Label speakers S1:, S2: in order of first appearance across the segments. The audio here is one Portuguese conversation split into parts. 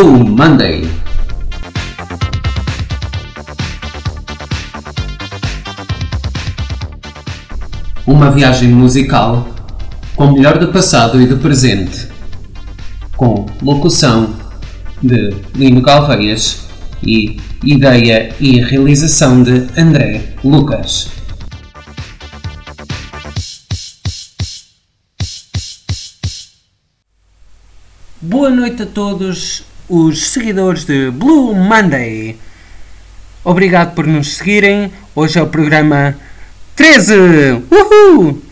S1: Blue Monday. Uma viagem musical com o melhor do passado e do presente, com locução de Lino Galveias e ideia e realização de André Lucas. Boa noite a todos os seguidores de Blue Monday. Obrigado por nos seguirem. Hoje é o programa 13. Uhul!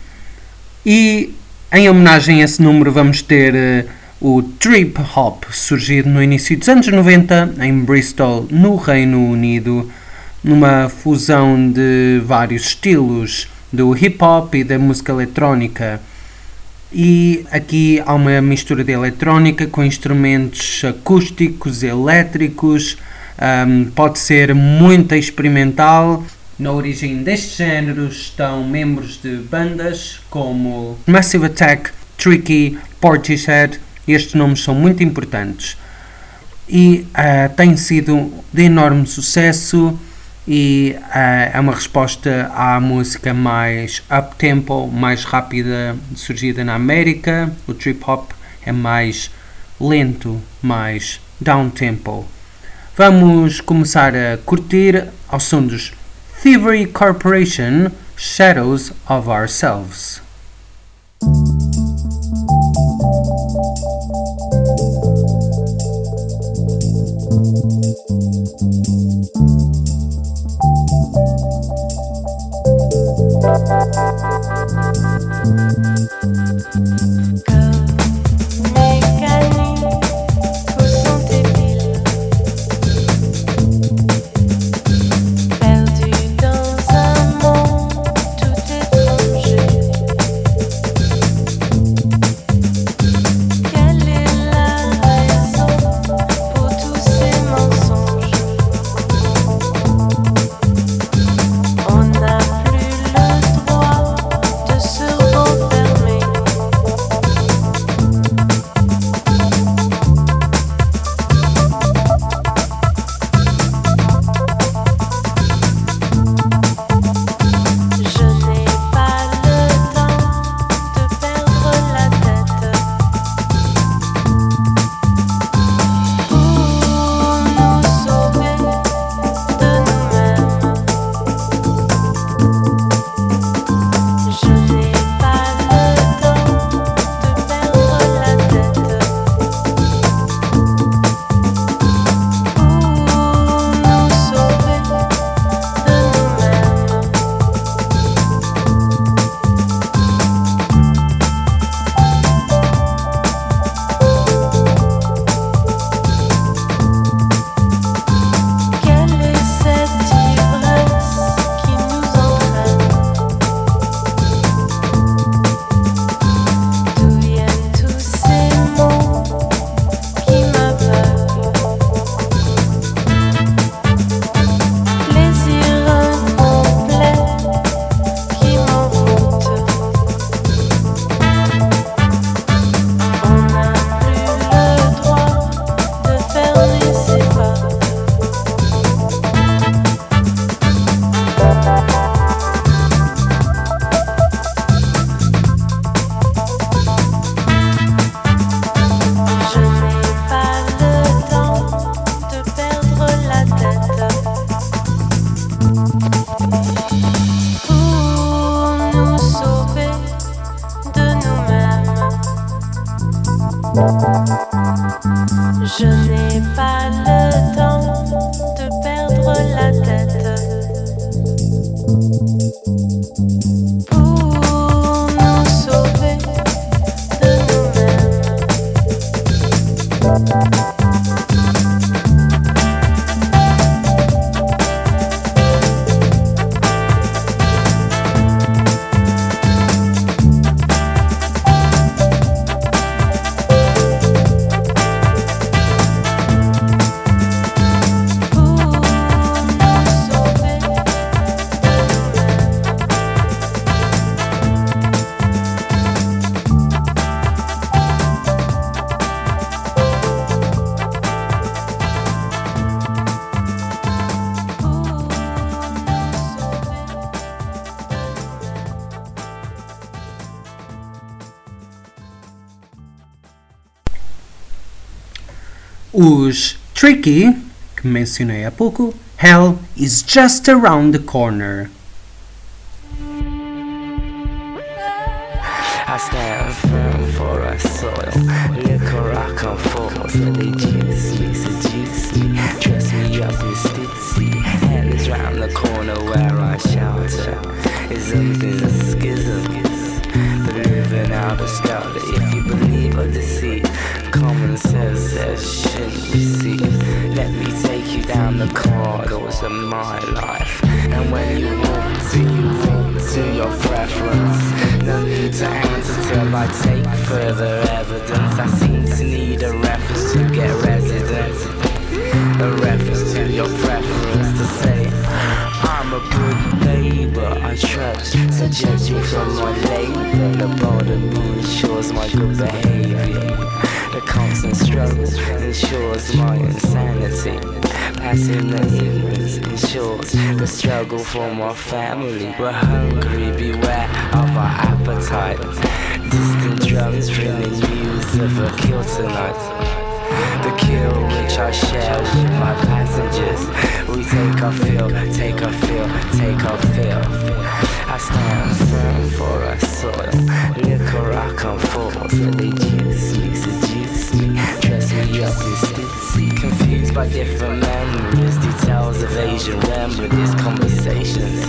S1: E em homenagem a esse número vamos ter uh, o Trip Hop, surgido no início dos anos 90 em Bristol, no Reino Unido, numa fusão de vários estilos do hip hop e da música eletrónica. E aqui há uma mistura de eletrónica com instrumentos acústicos, elétricos, um, pode ser muito experimental. Na origem deste género estão membros de bandas como Massive Attack, Tricky, Portishead, estes nomes são muito importantes. E uh, tem sido de enorme sucesso e uh, é uma resposta à música mais up-tempo, mais rápida, surgida na América. O trip hop é mais lento, mais down-tempo. Vamos começar a curtir ao som dos Thievery Corporation Shadows of Ourselves.
S2: Música Tricky, que mencionei há pouco, Hell is just around the corner.
S3: I stand firm for a soil. Juice me, stitsy. My life. And when you walk to, you walk to your preference. No need to answer till I take further evidence. I seem to need a reference to get residence. A reference to your preference to say I'm a good neighbor. I trust to judge me from my label. The border ensures my good behavior. Struggle ensures my insanity. Passing the ignorance ensures the struggle for my family. We're hungry, beware of our appetite. Distant drums ringing news of a kill tonight. The kill which I share with my passengers. We take a fill, take a fill, take our fill. I stand firm for our soil. Liquor I come forth, they juice me, seduce me, dress me up in stitsy. Confused by different memories, details of Asian remedies, conversations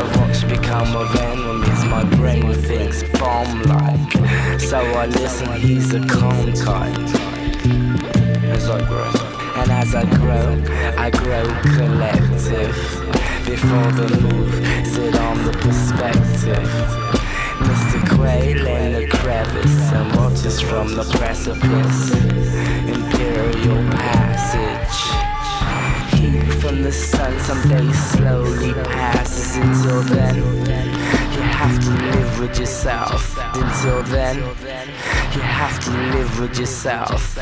S3: of what should become of enemies. My brain thinks bomb like, so I listen. He's a calm type And as I grow, I grow collective. Before the move, sit on the perspective. Mr. Quail in the crevice and watches from the precipice. Imperial passage. From the sun someday slowly passes. Until then, you have to live with yourself. Until then, you have to live with yourself.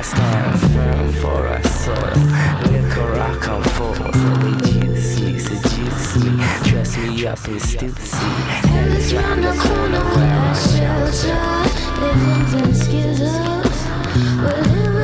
S3: I stand firm for a soil. Liquor I come forth, they juice me, seduce me, dress me up in. And it's round the corner where I shelter.
S4: Living in. We're living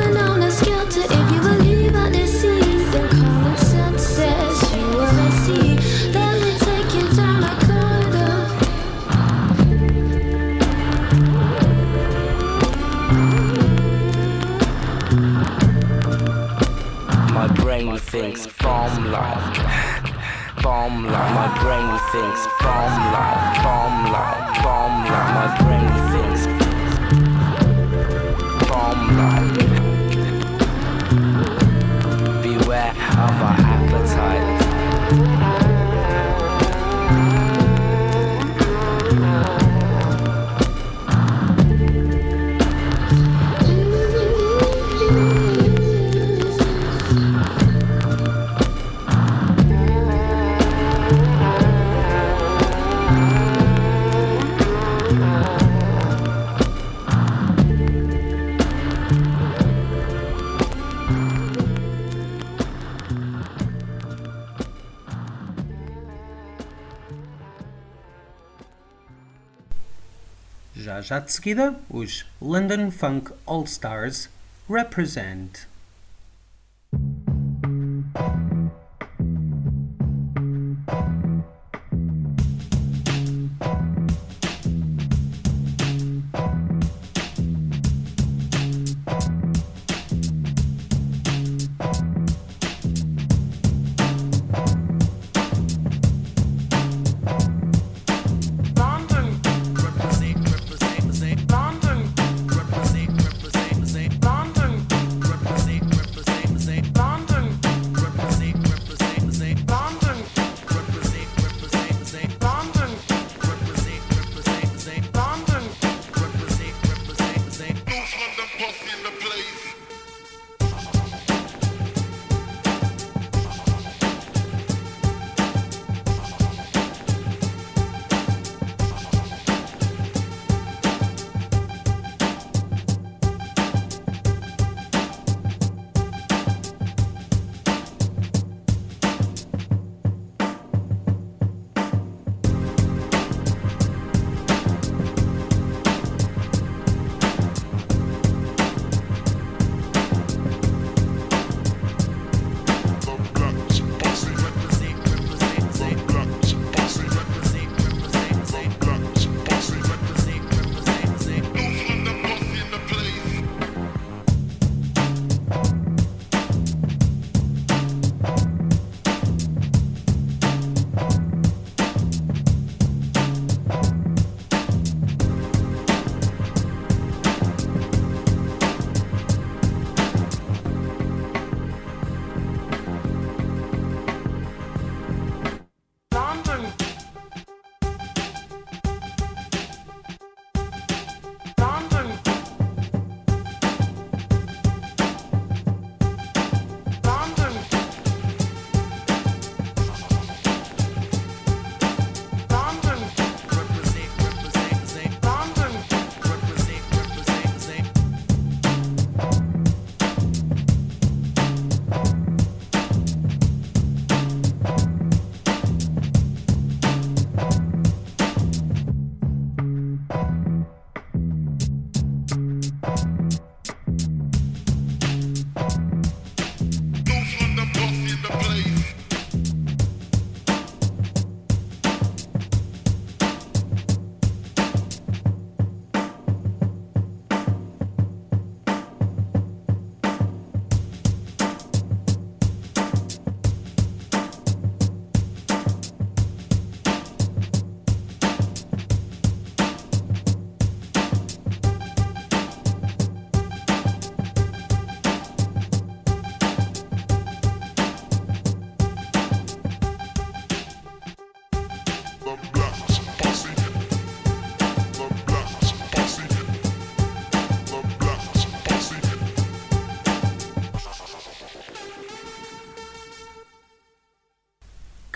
S3: thinks bomb like, bomb like. My brain thinks bomb like, bomb like, bomb like. My brain thinks bomb like. Beware of our
S2: Já de seguida, os London Funk All Stars Represent.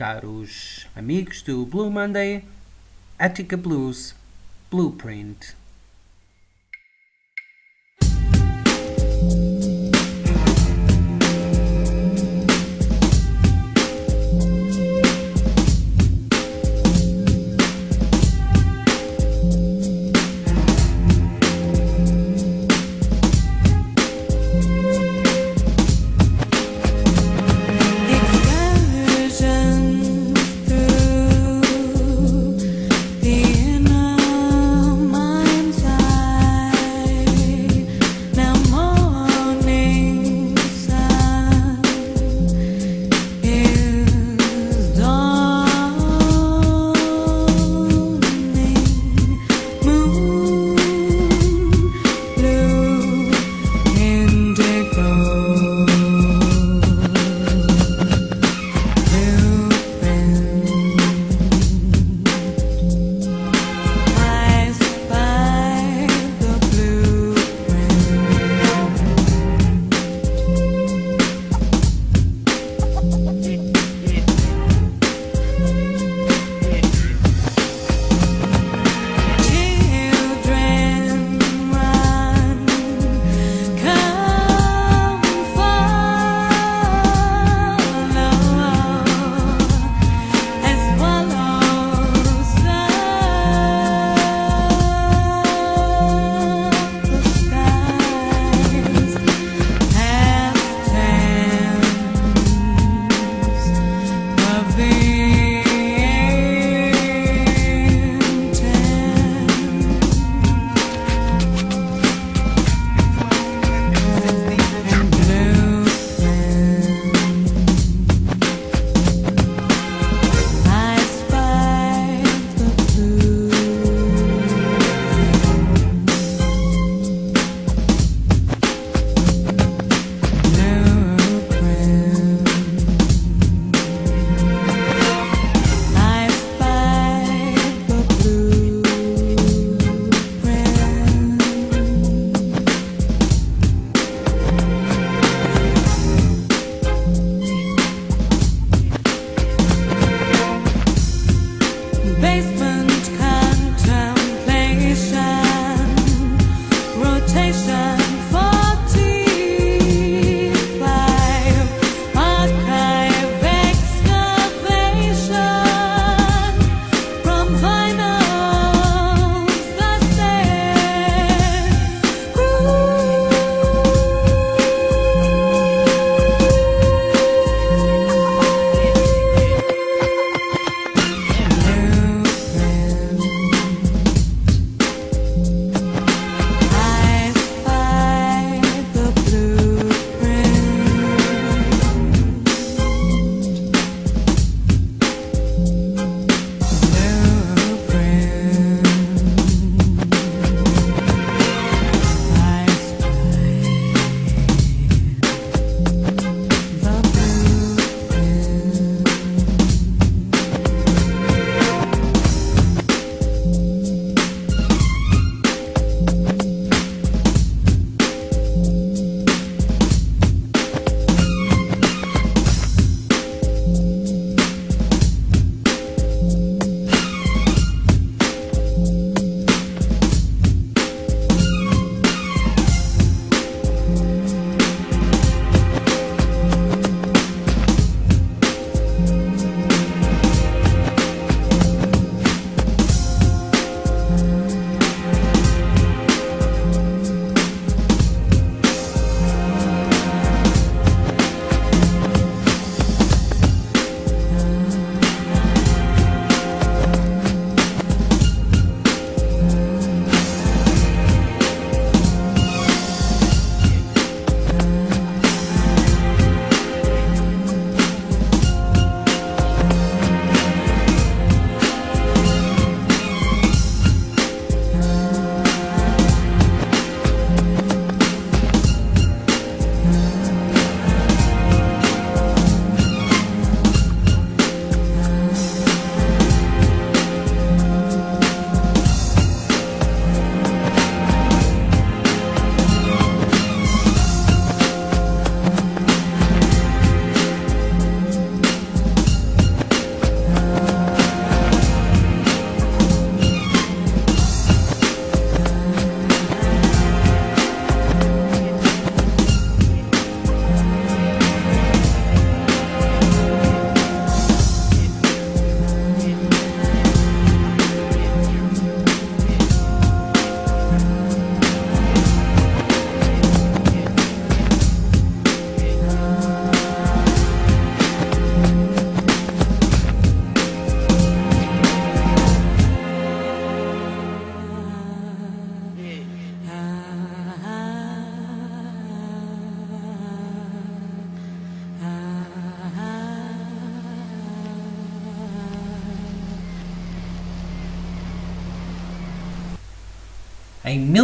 S2: Caros amigos do Blue Monday, Attica Blues Blueprint.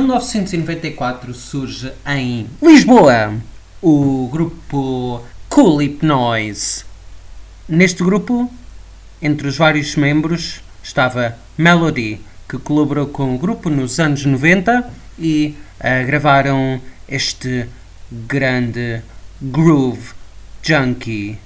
S1: 1994 surge em Lisboa o grupo Cool Noise. Neste grupo, entre os vários membros, estava Melody, que colaborou com o grupo nos anos 90 e uh, gravaram este grande groove junkie.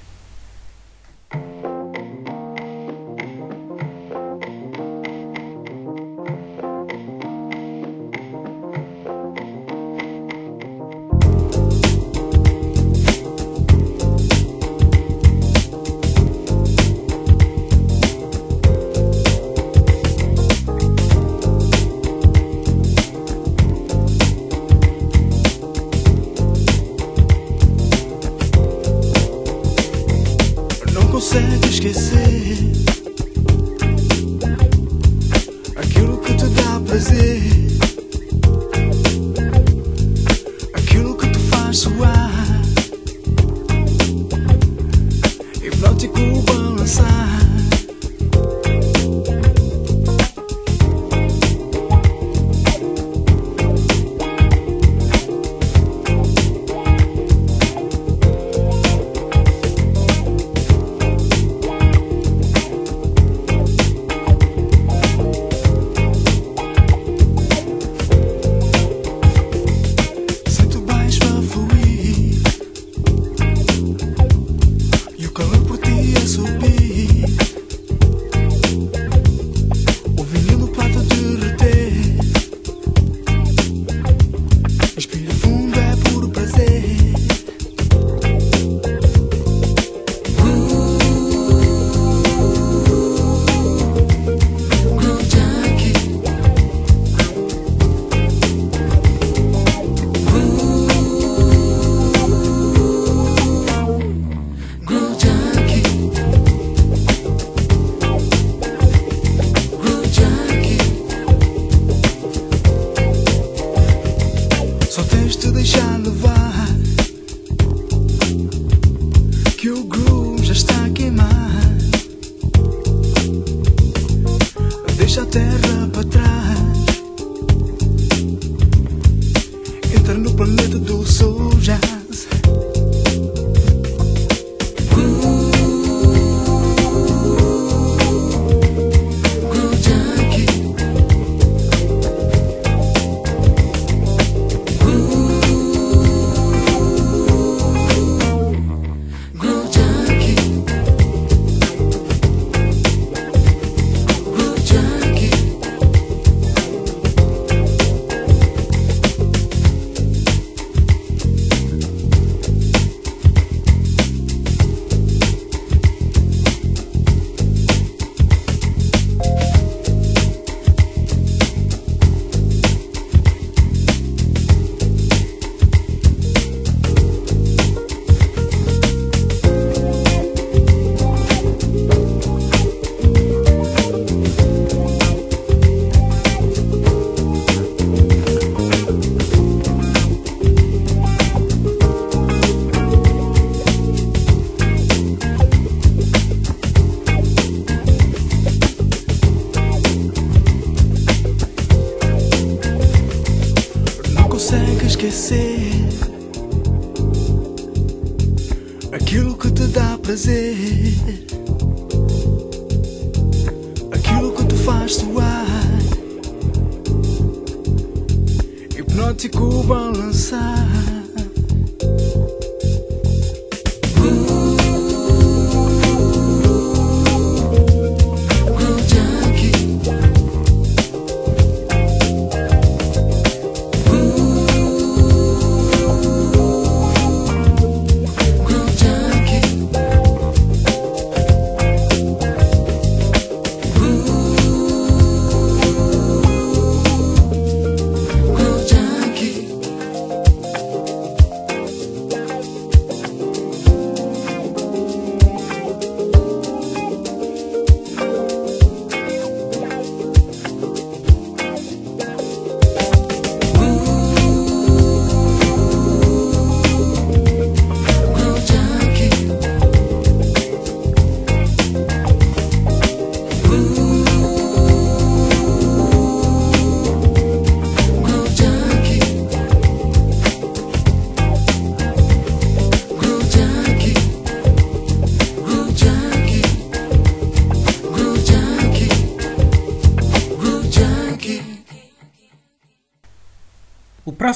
S5: terra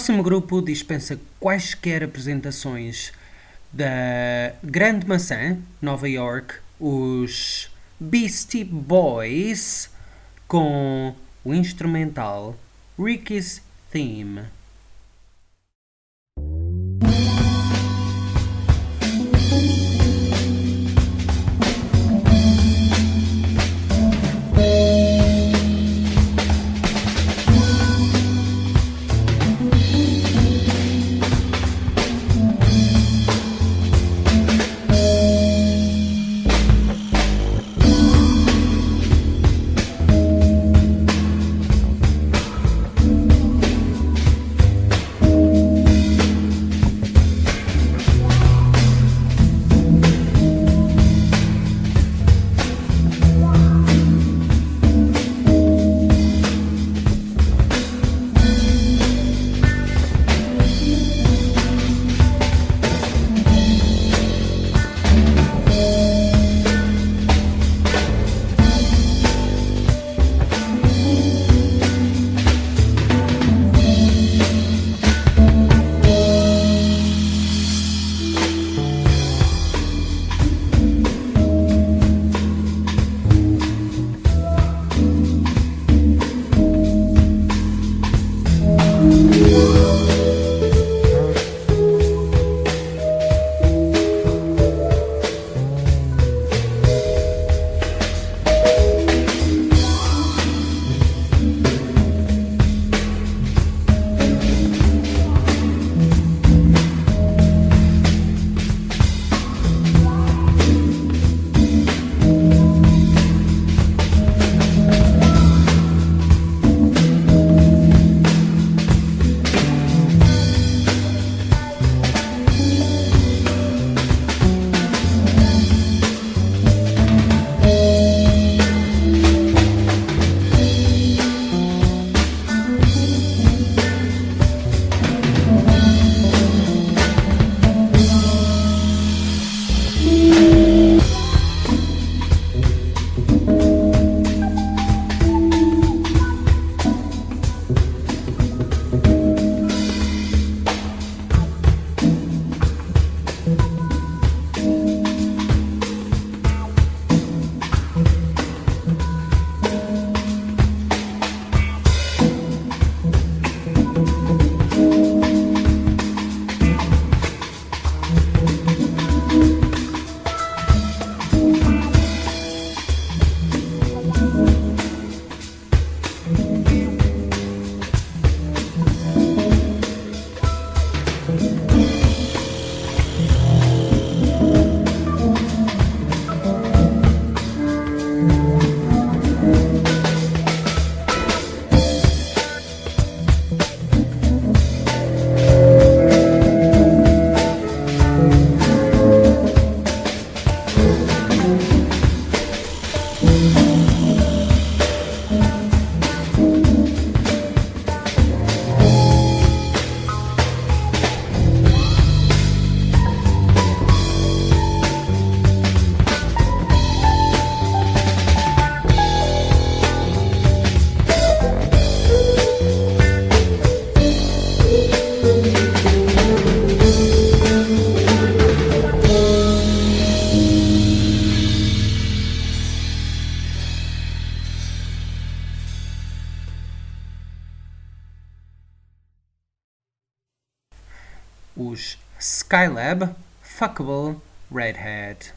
S1: próximo grupo dispensa quaisquer apresentações da Grande Maçã, Nova York, os Beastie Boys, com o instrumental Ricky's Theme. Lab Fuckable redhead.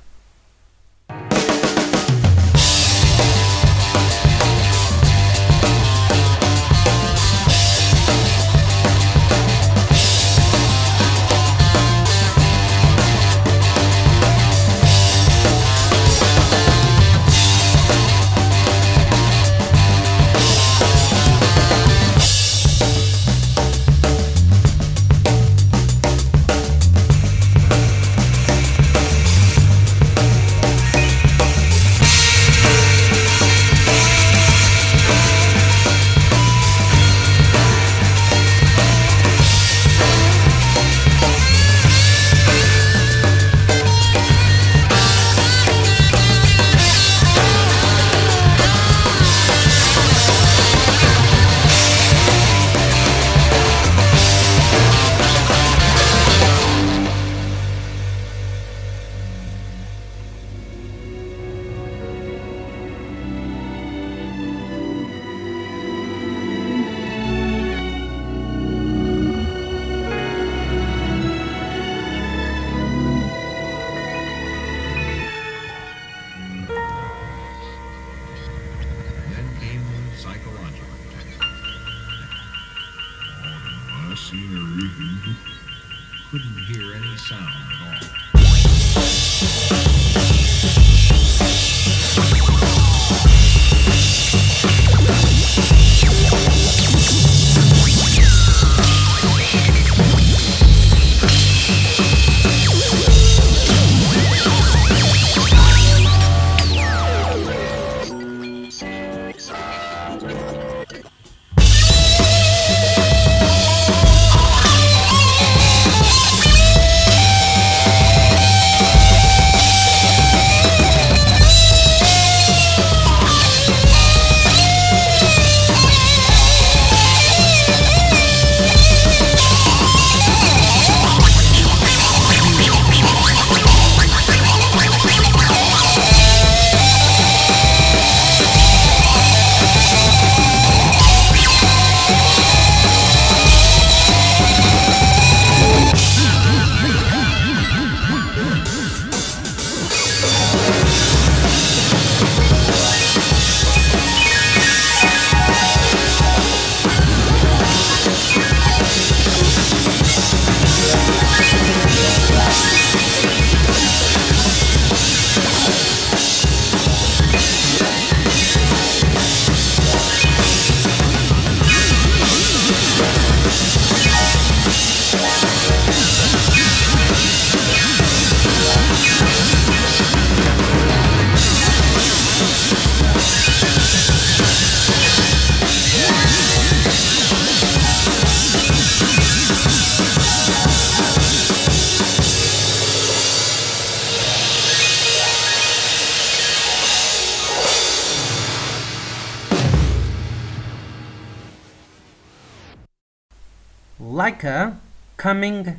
S6: A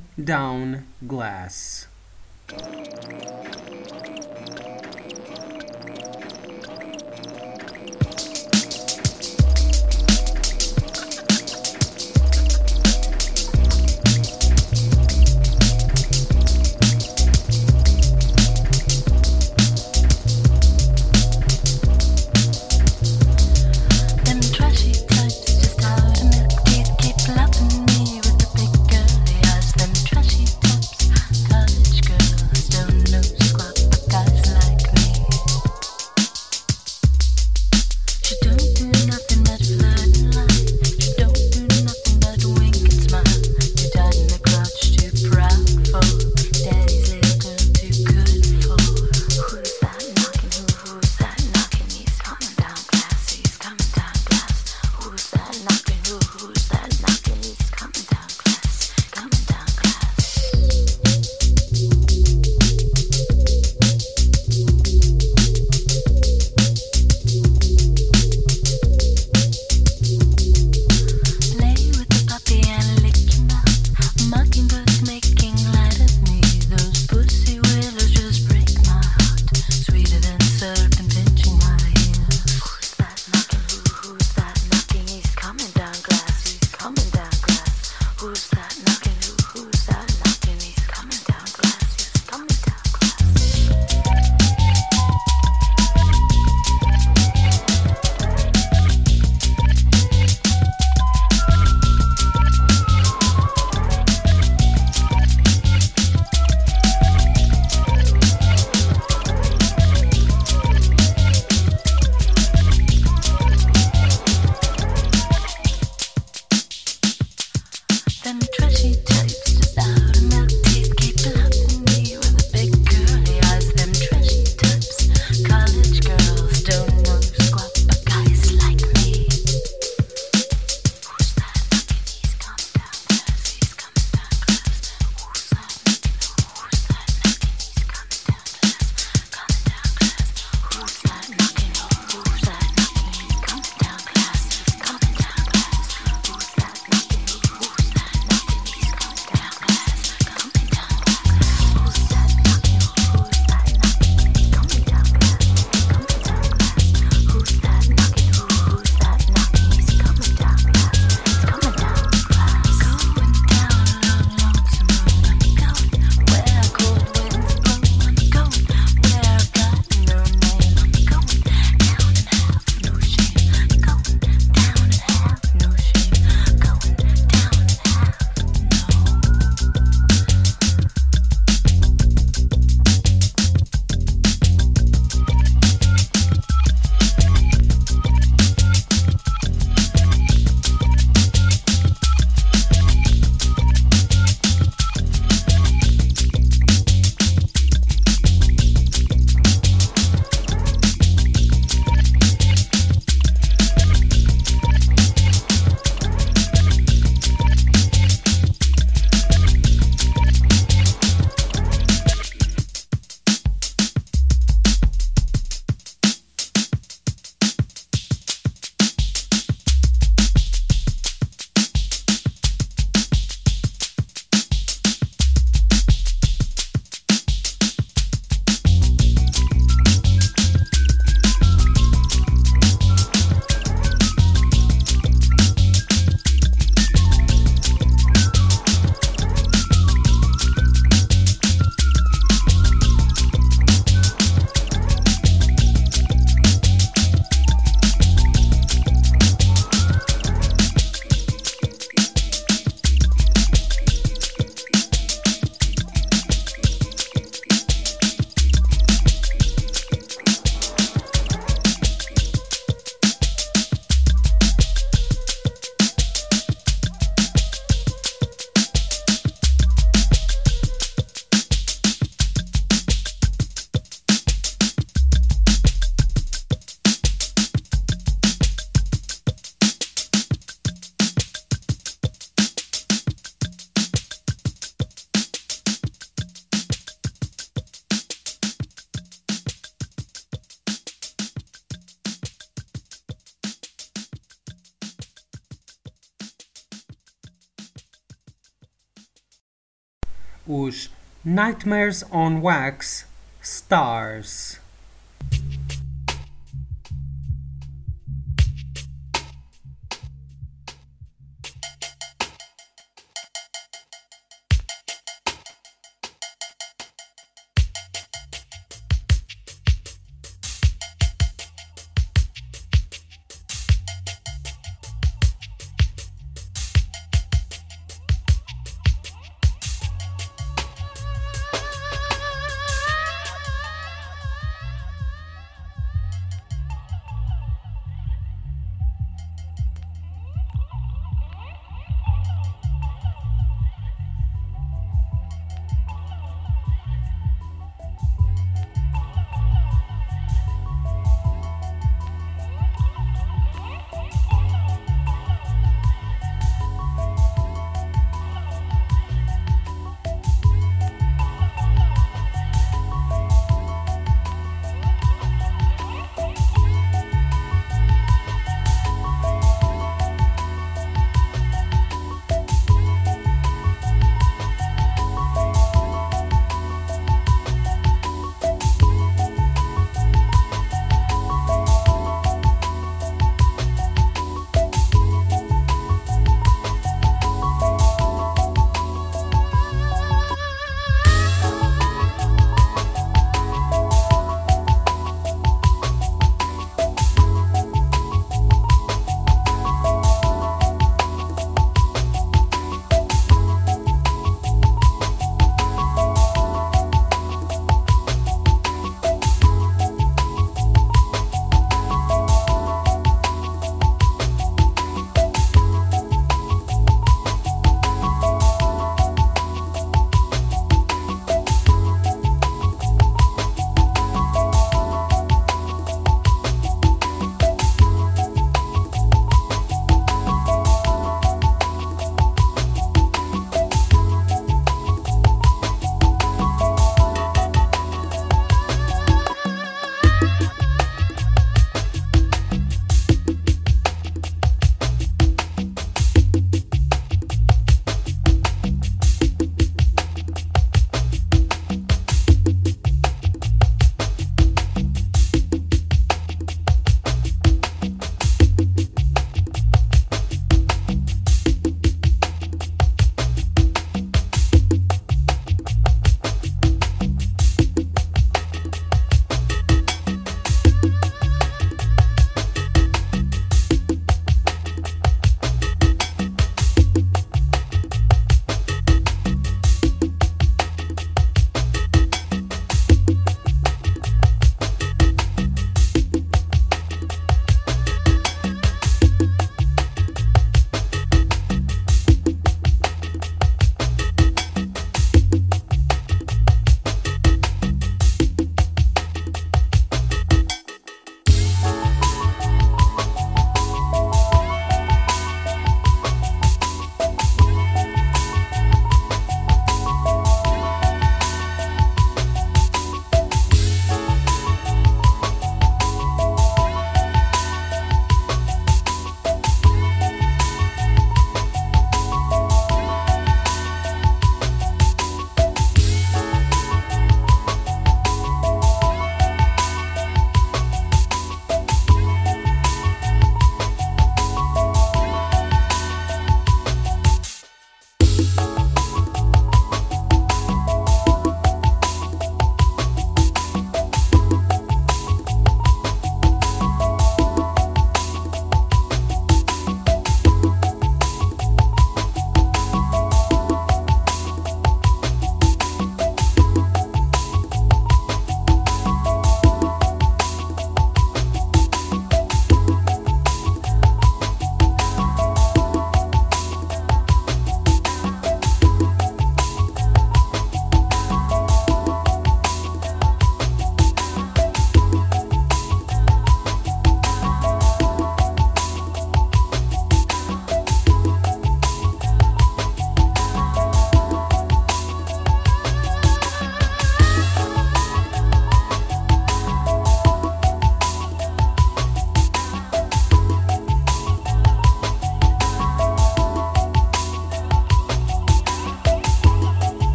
S1: Nightmares on Wax Stars.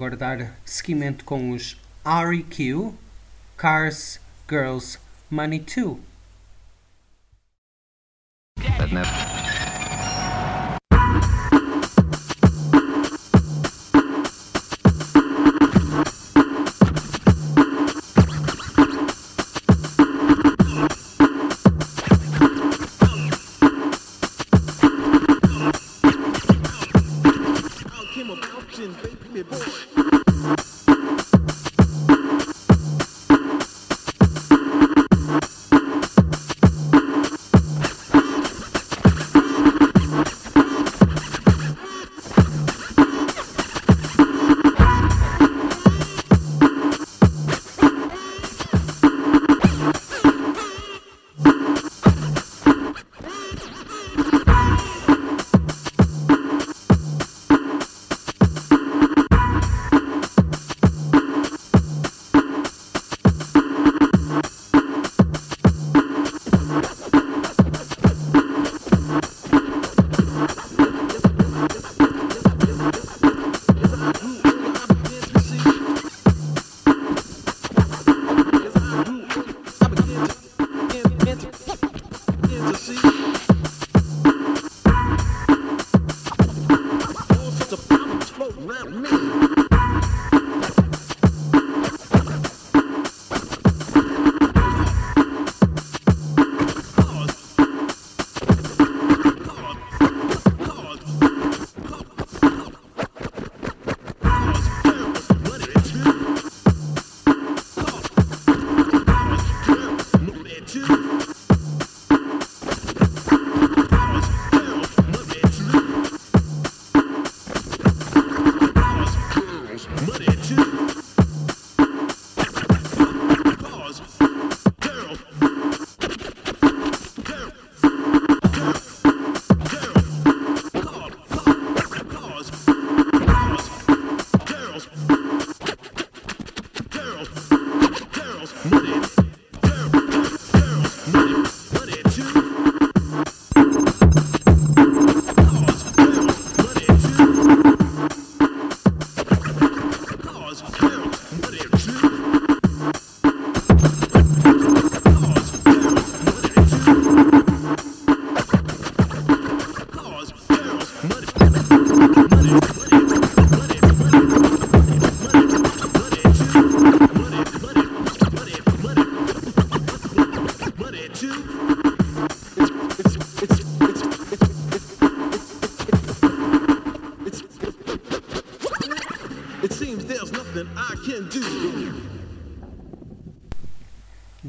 S1: Agora dar seguimento com os REQ, Cars, Girls, Money 2.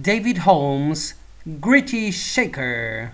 S1: David Holmes, Gritty Shaker.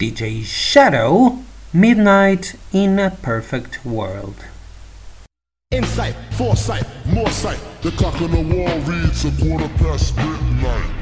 S2: DJ Shadow, Midnight in a Perfect World.
S7: Insight, foresight, more sight.
S8: The clock on the wall reads a quarter past midnight.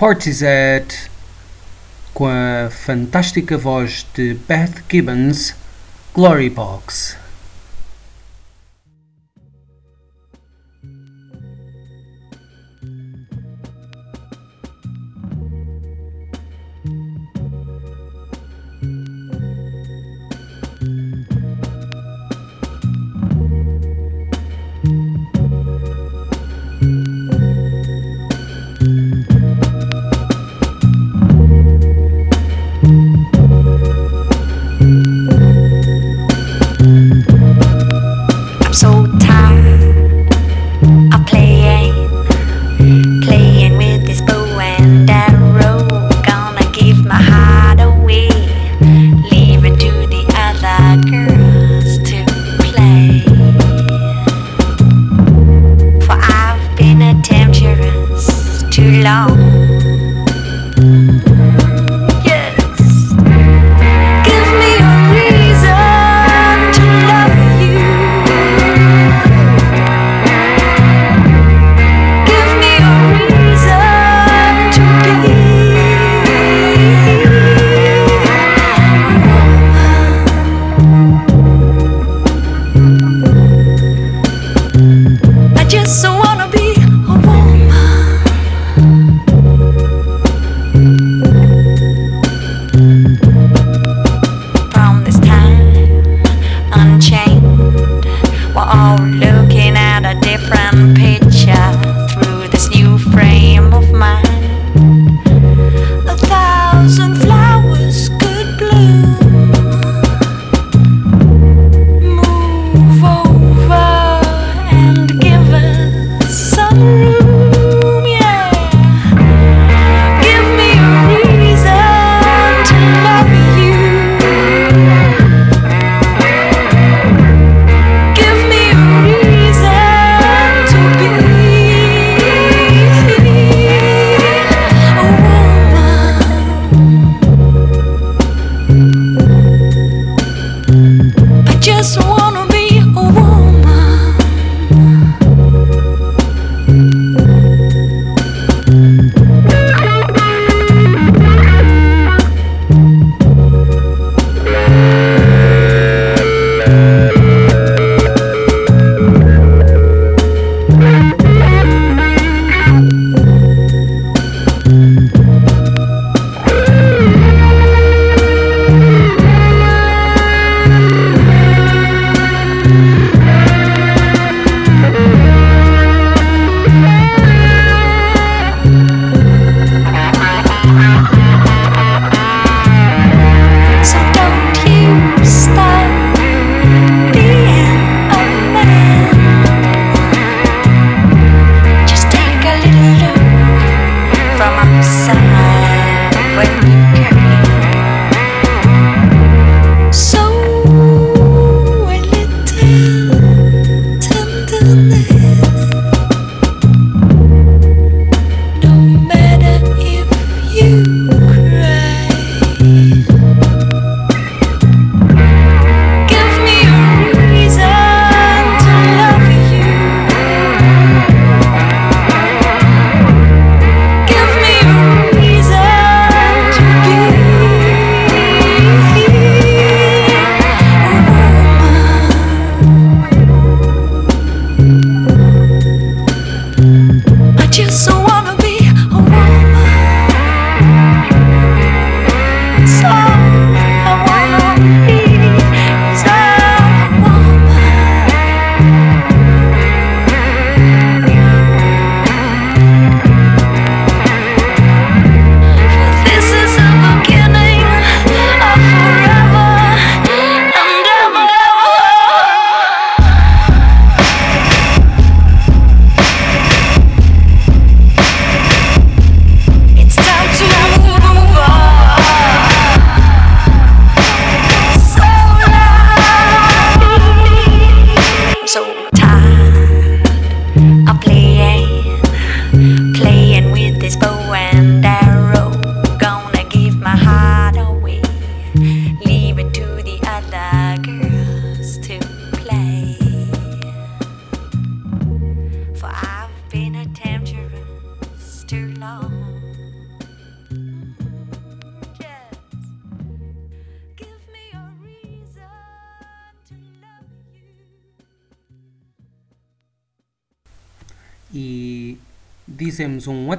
S1: Portishead com a fantástica voz de Beth Gibbons, Glory Box.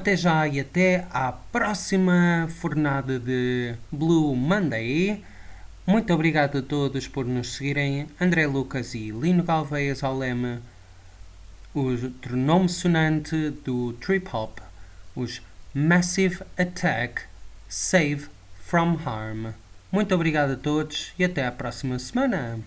S2: Até já e até à próxima fornada de Blue Monday. Muito obrigado a todos por nos seguirem. André Lucas e Lino Galveias ao leme, outro nome sonante do trip hop, os Massive Attack Save from Harm. Muito obrigado a todos e até à próxima semana.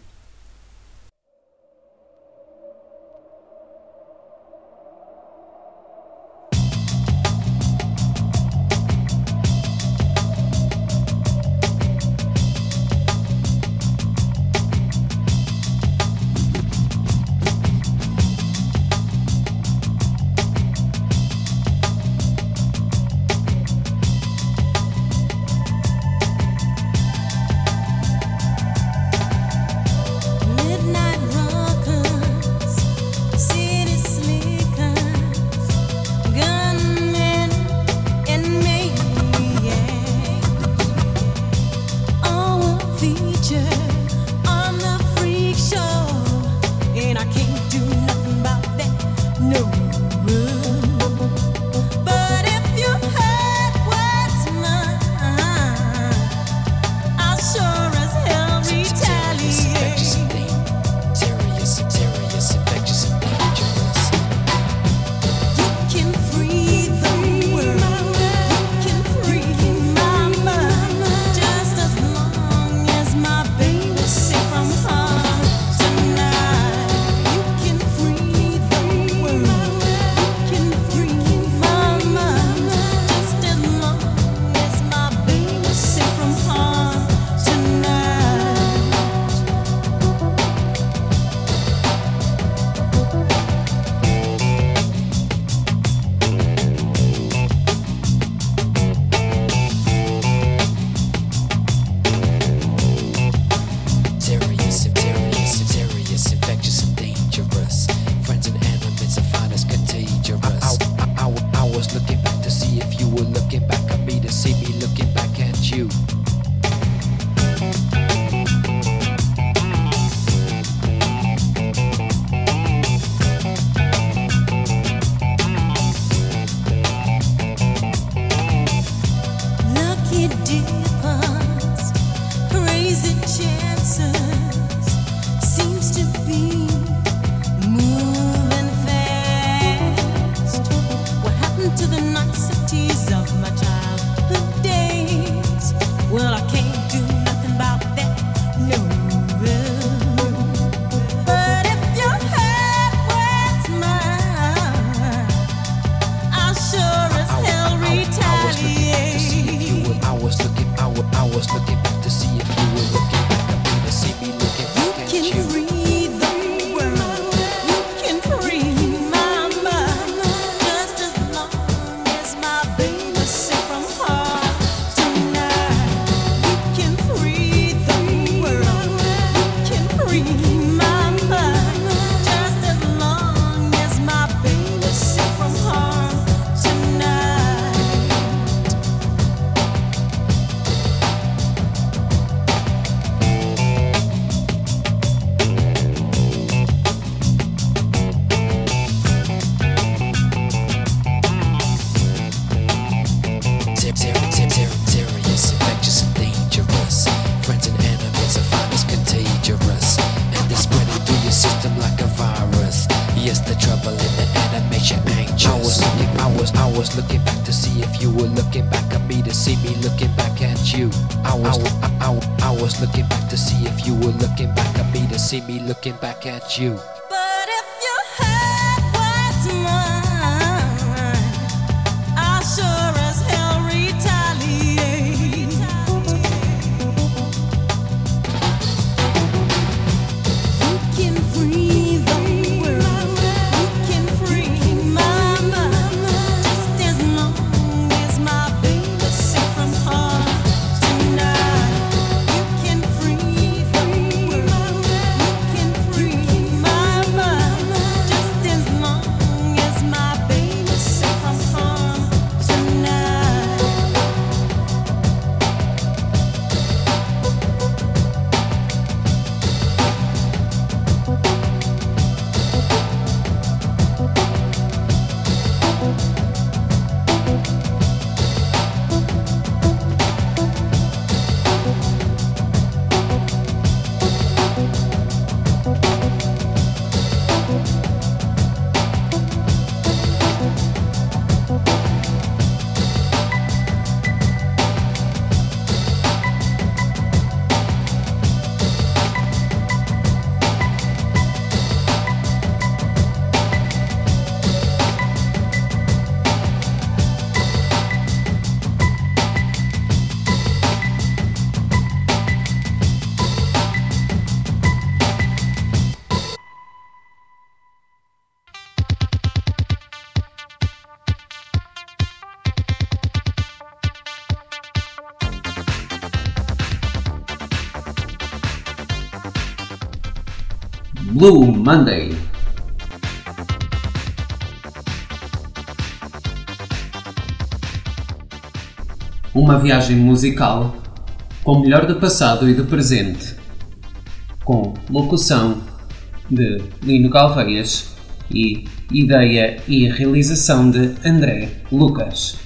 S3: back at you.
S1: Blue Monday. Uma viagem musical com o melhor do passado e do presente, com locução de Lino Galveias e ideia e realização de André Lucas.